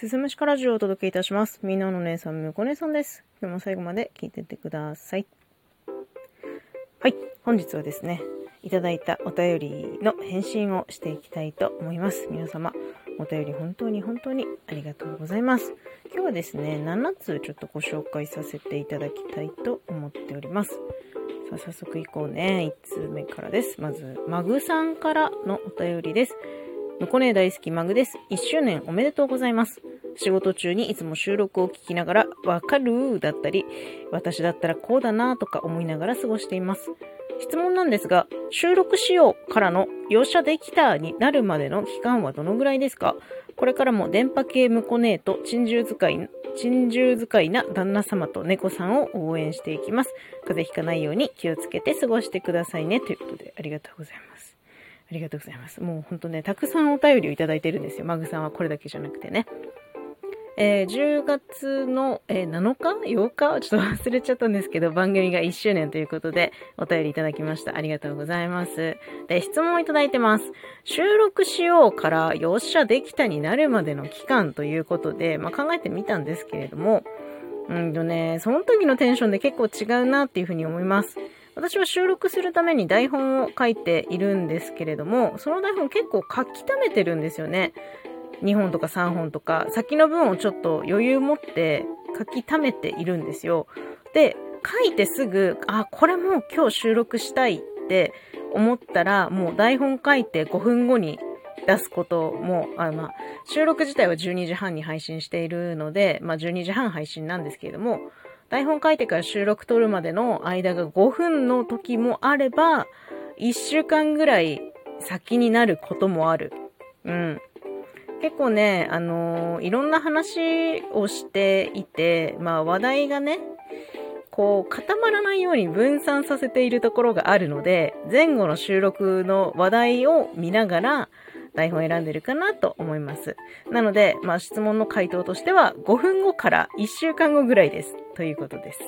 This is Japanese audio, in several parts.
すすむしかラジオをお届けいたします。みんなの姉さん、むこ姉さんです。今日も最後まで聞いてってください。はい、本日はですね、いただいたお便りの返信をしていきたいと思います。皆様、お便り本当に本当にありがとうございます。今日はですね、7つちょっとご紹介させていただきたいと思っております。さあ、早速行こうね。1通目からです。まず、マグさんからのお便りです。むこね大好きマグです。1周年おめでとうございます。仕事中にいつも収録を聞きながら、わかるだったり、私だったらこうだなとか思いながら過ごしています。質問なんですが、収録しようからの容赦できたになるまでの期間はどのぐらいですか？これからも電波系ムコネーと珍獣使い、珍獣使いな旦那様と猫さんを応援していきます。風邪ひかないように気をつけて過ごしてくださいね。ということで、ありがとうございます。ありがとうございます。もうほんとね、たくさんお便りをいただいてるんですよ。マグさんはこれだけじゃなくてね。えー10月の、えー7日 ?8 日ちょっと忘れちゃったんですけど、番組が1周年ということで、お便りいただきました。ありがとうございます。で、質問をいただいてます。収録しようから、よっしゃできたになるまでの期間ということで、まあ、考えてみたんですけれども、うんとね、その時のテンションで結構違うなっていうふうに思います。私は収録するために台本を書いているんですけれども、その台本結構書き溜めてるんですよね。2本とか3本とか、先の分をちょっと余裕持って書き溜めているんですよ。で、書いてすぐ、あ、これも今日収録したいって思ったら、もう台本書いて5分後に出すことも、あまあ、収録自体は12時半に配信しているので、まあ12時半配信なんですけれども、台本書いてから収録撮るまでの間が5分の時もあれば、1週間ぐらい先になることもある。うん。結構ね、あのーいろんな話をしていて、まあ話題がね、こう固まらないように分散させているところがあるので、前後の収録の話題を見ながら台本を選んでるかなと思います。なので、まあ質問の回答としては5分後から1週間後ぐらいです。ということです。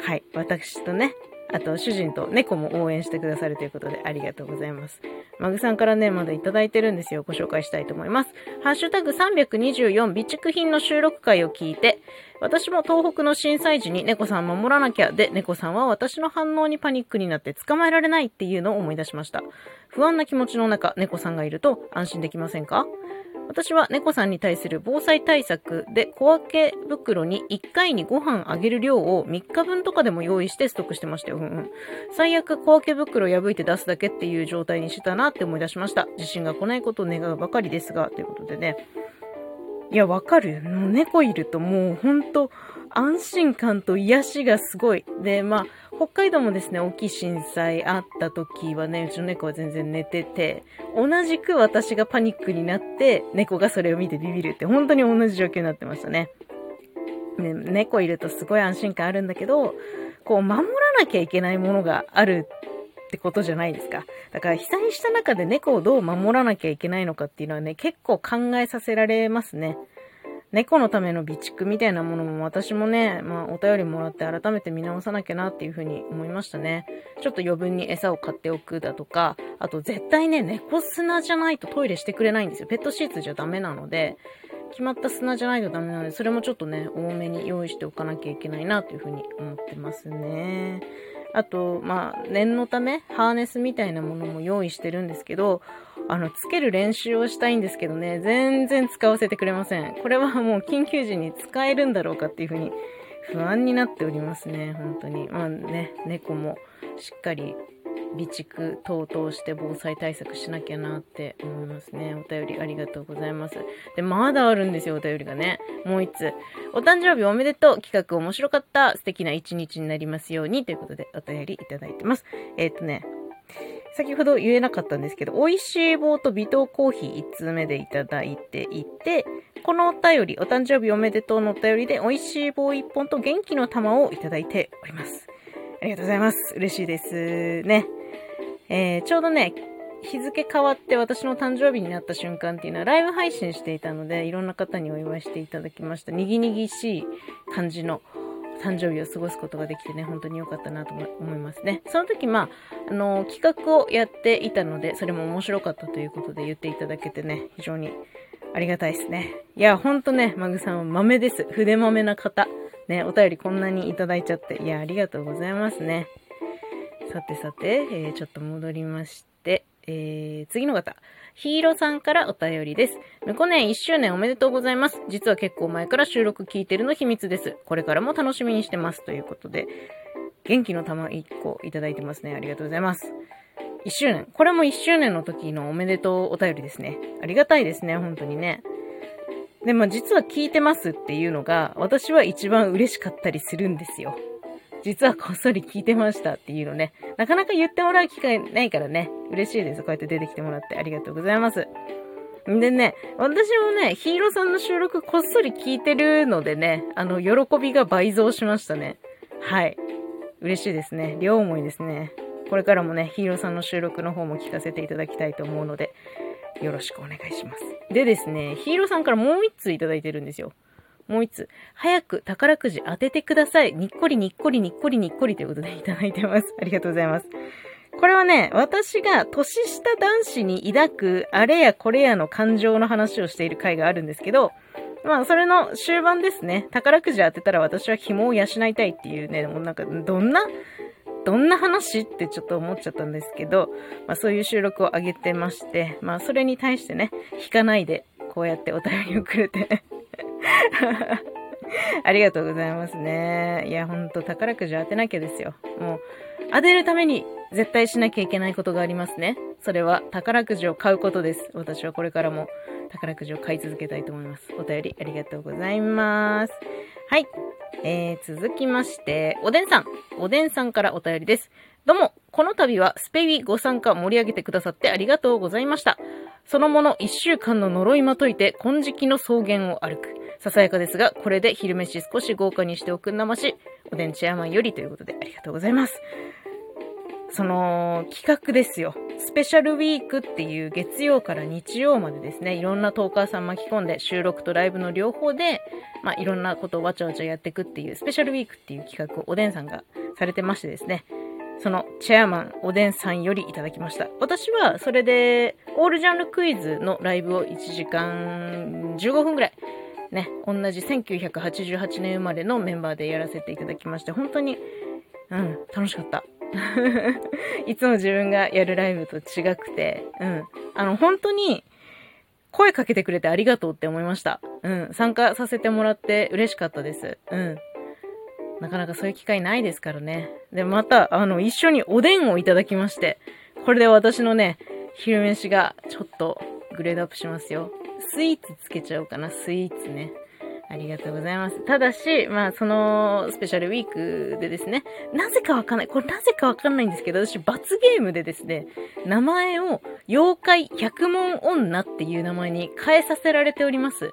はい。私とね、あと主人と猫も応援してくださるということでありがとうございます。マグさんからね、まだいただいてるんですよ。ご紹介したいと思います。ハッシュタグ324備蓄品の収録会を聞いて、私も東北の震災時に猫さん守らなきゃで、猫さんは私の反応にパニックになって捕まえられないっていうのを思い出しました。不安な気持ちの中、猫さんがいると安心できませんか？私は猫さんに対する防災対策で小分け袋に1回にご飯あげる量を3日分とかでも用意してストックしてましたよ。うんうん。最悪小分け袋破いて出すだけっていう状態にしてたなって思い出しました。地震が来ないことを願うばかりですが、ということでね。いや、わかる。もう猫いるともうほんと安心感と癒しがすごい。で、まあ、北海道もですね、大きい震災あった時はね、うちの猫は全然寝てて、同じく私がパニックになって、猫がそれを見てビビるって、本当に同じ状況になってましたね。ね猫いるとすごい安心感あるんだけど、こう、守らなきゃいけないものがあるってことじゃないですか。だから被災した中で猫をどう守らなきゃいけないのかっていうのはね、結構考えさせられますね。猫のための備蓄みたいなものも私もね、まあお便りもらって改めて見直さなきゃなっていうふうに思いましたね。ちょっと余分に餌を買っておくだとか、あと絶対ね、猫砂じゃないとトイレしてくれないんですよ。ペットシーツじゃダメなので、決まった砂じゃないとダメなので、それもちょっとね、多めに用意しておかなきゃいけないなというふうに思ってますね。あと、まあ、念のため、ハーネスみたいなものも用意してるんですけど、あの、つける練習をしたいんですけどね、全然使わせてくれません。これはもう緊急時に使えるんだろうかっていうふうに不安になっておりますね、本当に。まあね、猫もしっかり備蓄等々して防災対策しなきゃなって思いますね。お便りありがとうございます。で、まだあるんですよ、お便りがね。もう一つ。お誕生日おめでとう。企画面白かった。素敵な一日になりますように。ということで、お便りいただいてます。えっ、とね、先ほど言えなかったんですけど、美味しい棒と微糖コーヒー1通目でいただいていて、このお便り、お誕生日おめでとうのお便りで、美味しい棒1本と元気の玉をいただいております。ありがとうございます。嬉しいです。ね。えー、ちょうどね、日付変わって私の誕生日になった瞬間っていうのはライブ配信していたので、いろんな方にお祝いしていただきました。にぎにぎしい感じの誕生日を過ごすことができてね、本当に良かったなと思いますね。その時、まあ、あの、企画をやっていたので、それも面白かったということで言っていただけてね、非常にありがたいですね。いや、ほんとね、マグさんは豆です。筆豆な方。ね、お便りこんなにいただいちゃって。いや、ありがとうございますね。さてさて、えー、ちょっと戻りまして、えー、次の方。ヒーローさんからお便りです。むこね1周年おめでとうございます。実は結構前から収録聞いてるの秘密です。これからも楽しみにしてます。ということで、元気の玉1個いただいてますね。ありがとうございます。1周年。これも1周年の時のおめでとうお便りですね。ありがたいですね、本当にね。で、まあ実は聞いてますっていうのが、私は一番嬉しかったりするんですよ。実はこっそり聞いてましたっていうのね。なかなか言ってもらう機会ないからね。嬉しいです。こうやって出てきてもらってありがとうございます。んでね、私もね、ヒーローさんの収録こっそり聞いてるのでね、あの、喜びが倍増しましたね。はい。嬉しいですね。両思いですね。これからもね、ヒーローさんの収録の方も聞かせていただきたいと思うので、よろしくお願いします。でですね、ヒーローさんからもう一通いただいてるんですよ。もう一つ、早く宝くじ当ててください。にっこりにっこりにっこりにっこりということで いただいてます。ありがとうございます。これはね、私が年下男子に抱くあれやこれやの感情の話をしている回があるんですけど、まあ、それの終盤ですね。宝くじ当てたら私は紐を養いたいっていうね、もうなんか、どんな、どんな話ってちょっと思っちゃったんですけど、まあそういう収録を上げてまして、まあそれに対してね、引かないで、こうやってお便りをくれて ありがとうございますね。いや、ほんと宝くじ当てなきゃですよ。もう、当てるために絶対しなきゃいけないことがありますね。それは宝くじを買うことです。私はこれからも宝くじを買い続けたいと思います。お便りありがとうございます。はい。えー、続きまして、おでんさん。おでんさんからお便りです。どうも、この度はスペウィご参加盛り上げてくださってありがとうございました。そのもの一週間の呪いまといて金色の草原を歩く。ささやかですが、これで昼飯少し豪華にしておくんなまし、おでんチェアマンよりということでありがとうございます。その企画ですよ。スペシャルウィークっていう月曜から日曜までですね、いろんなトーカーさん巻き込んで収録とライブの両方で、まあいろんなことをわちゃわちゃやっていくっていうスペシャルウィークっていう企画をおでんさんがされてましてですね、そのチェアマンおでんさんよりいただきました。私はそれでオールジャンルクイズのライブを1時間15分ぐらいね、同じ1988年生まれのメンバーでやらせていただきまして、本当に、うん、楽しかった。いつも自分がやるライブと違くて、うん、あの、本当に、声かけてくれてありがとうって思いました。うん、参加させてもらって嬉しかったです。うん。なかなかそういう機会ないですからね。で、また、あの、一緒におでんをいただきまして、これで私のね、昼飯がちょっとグレードアップしますよ。スイーツつけちゃおうかな、スイーツね。ありがとうございます。ただし、まあ、その、スペシャルウィークでですね、なぜかわかんない。これなぜかわかんないんですけど、私、罰ゲームでですね、名前を、妖怪百問女っていう名前に変えさせられております。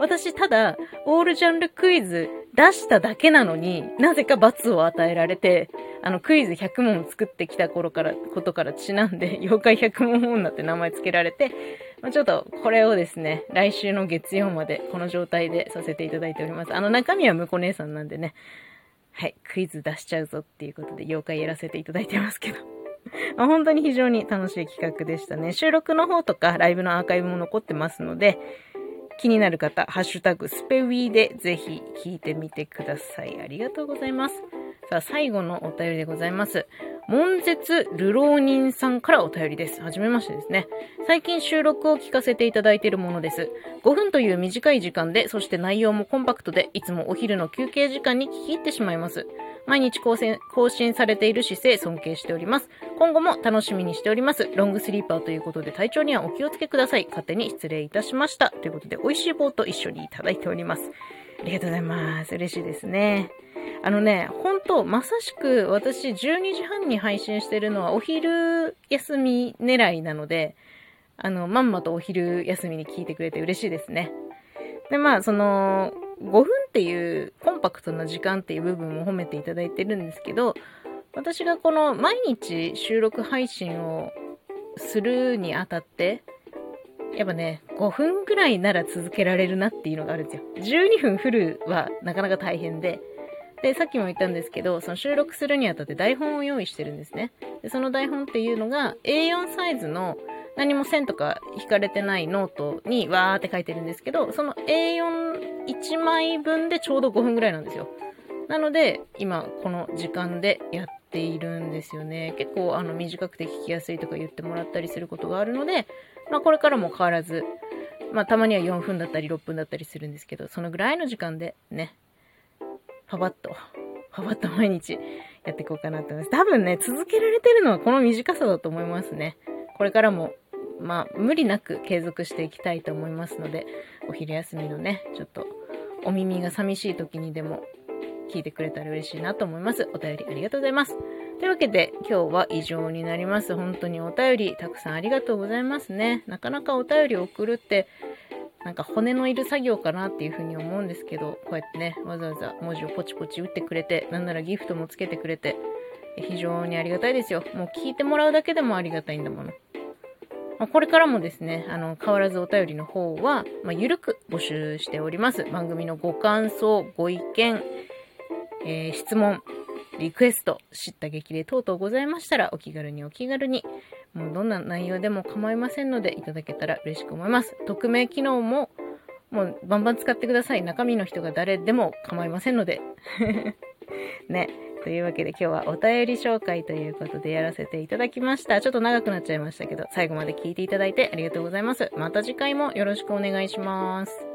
私、ただ、オールジャンルクイズ出しただけなのに、なぜか罰を与えられて、あの、クイズ100問作ってきた頃から、ことからちなんで、妖怪100問女って名前つけられて、まあ、ちょっと、これをですね、来週の月曜まで、この状態でさせていただいております。あの、中身は婿こ姉さんなんでね、はい、クイズ出しちゃうぞっていうことで、妖怪やらせていただいてますけど。まあ、本当に非常に楽しい企画でしたね。収録の方とか、ライブのアーカイブも残ってますので、気になる方、ハッシュタグスペウィーでぜひ聞いてみてください。ありがとうございます。さあ、最後のお便りでございます。門絶流浪人さんからお便りです。はじめましてですね。最近収録を聞かせていただいているものです。5分という短い時間で、そして内容もコンパクトで、いつもお昼の休憩時間に聞き入ってしまいます。毎日更新更新されている姿勢尊敬しております。今後も楽しみにしております。ロングスリーパーということで体調にはお気をつけください。勝手に失礼いたしました。ということで、美味しい棒と一緒にいただいております。ありがとうございます。嬉しいですね。あのね、本当まさしく私12時半に配信してるのはお昼休み狙いなので、あの、まんまとお昼休みに聞いてくれて嬉しいですね。で、まあ、その、5分っていうコンパクトな時間っていう部分も褒めていただいてるんですけど、私がこの毎日収録配信をするにあたって、やっぱね、5分ぐらいなら続けられるなっていうのがあるんですよ。12分フルはなかなか大変で、で、さっきも言ったんですけど、その収録するにあたって台本を用意してるんですね。で、その台本っていうのが A4 サイズの何も線とか引かれてないノートにわーって書いてるんですけど、その A41 枚分でちょうど5分ぐらいなんですよ。なので、今この時間でやっているんですよね。結構あの短くて聞きやすいとか言ってもらったりすることがあるので、まあこれからも変わらず、まあたまには4分だったり6分だったりするんですけど、そのぐらいの時間でね、パパッと、パパッと毎日やっていこうかなと思います。多分ね、続けられてるのはこの短さだと思いますね。これからも、まあ無理なく継続していきたいと思いますので、お昼休みのね、ちょっとお耳が寂しい時にでも聞いてくれたら嬉しいなと思います。お便りありがとうございます。というわけで、今日は以上になります。本当にお便りたくさんありがとうございますね。なかなかお便りを送るって、なんか骨のいる作業かなっていうふうに思うんですけど、こうやってね、わざわざ文字をポチポチ打ってくれて、なんならギフトもつけてくれて、非常にありがたいですよ。もう聞いてもらうだけでもありがたいんだもの。ま、これからもですね、あの、変わらずお便りの方は、まあ、ゆるく募集しております。番組のご感想、ご意見、えー、質問、リクエスト、知った激励等々ございましたら、お気軽にお気軽に、もうどんな内容でも構いませんので、いただけたら嬉しく思います。匿名機能も、もうバンバン使ってください。中身の人が誰でも構いませんので。ね。というわけで今日はお便り紹介ということでやらせていただきました。ちょっと長くなっちゃいましたけど、最後まで聞いていただいてありがとうございます。また次回もよろしくお願いします。